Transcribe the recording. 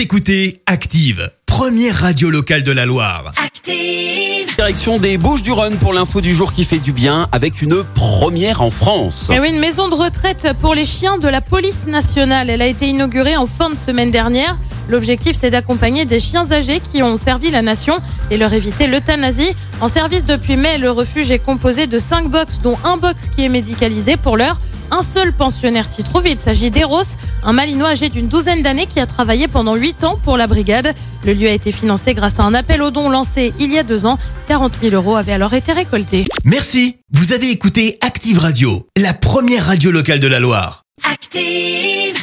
Vous écoutez Active, première radio locale de la Loire. Active. Direction des Bouches du Rhône pour l'info du jour qui fait du bien avec une première en France. Eh oui, une maison de retraite pour les chiens de la police nationale. Elle a été inaugurée en fin de semaine dernière. L'objectif, c'est d'accompagner des chiens âgés qui ont servi la nation et leur éviter l'euthanasie. En service depuis mai, le refuge est composé de 5 box, dont un box qui est médicalisé pour l'heure. Un seul pensionnaire s'y trouve. Il s'agit d'Eros, un malinois âgé d'une douzaine d'années qui a travaillé pendant 8 ans pour la brigade. Le lieu a été financé grâce à un appel aux dons lancé il y a deux ans. 40 000 euros avaient alors été récoltés. Merci. Vous avez écouté Active Radio, la première radio locale de la Loire. Active.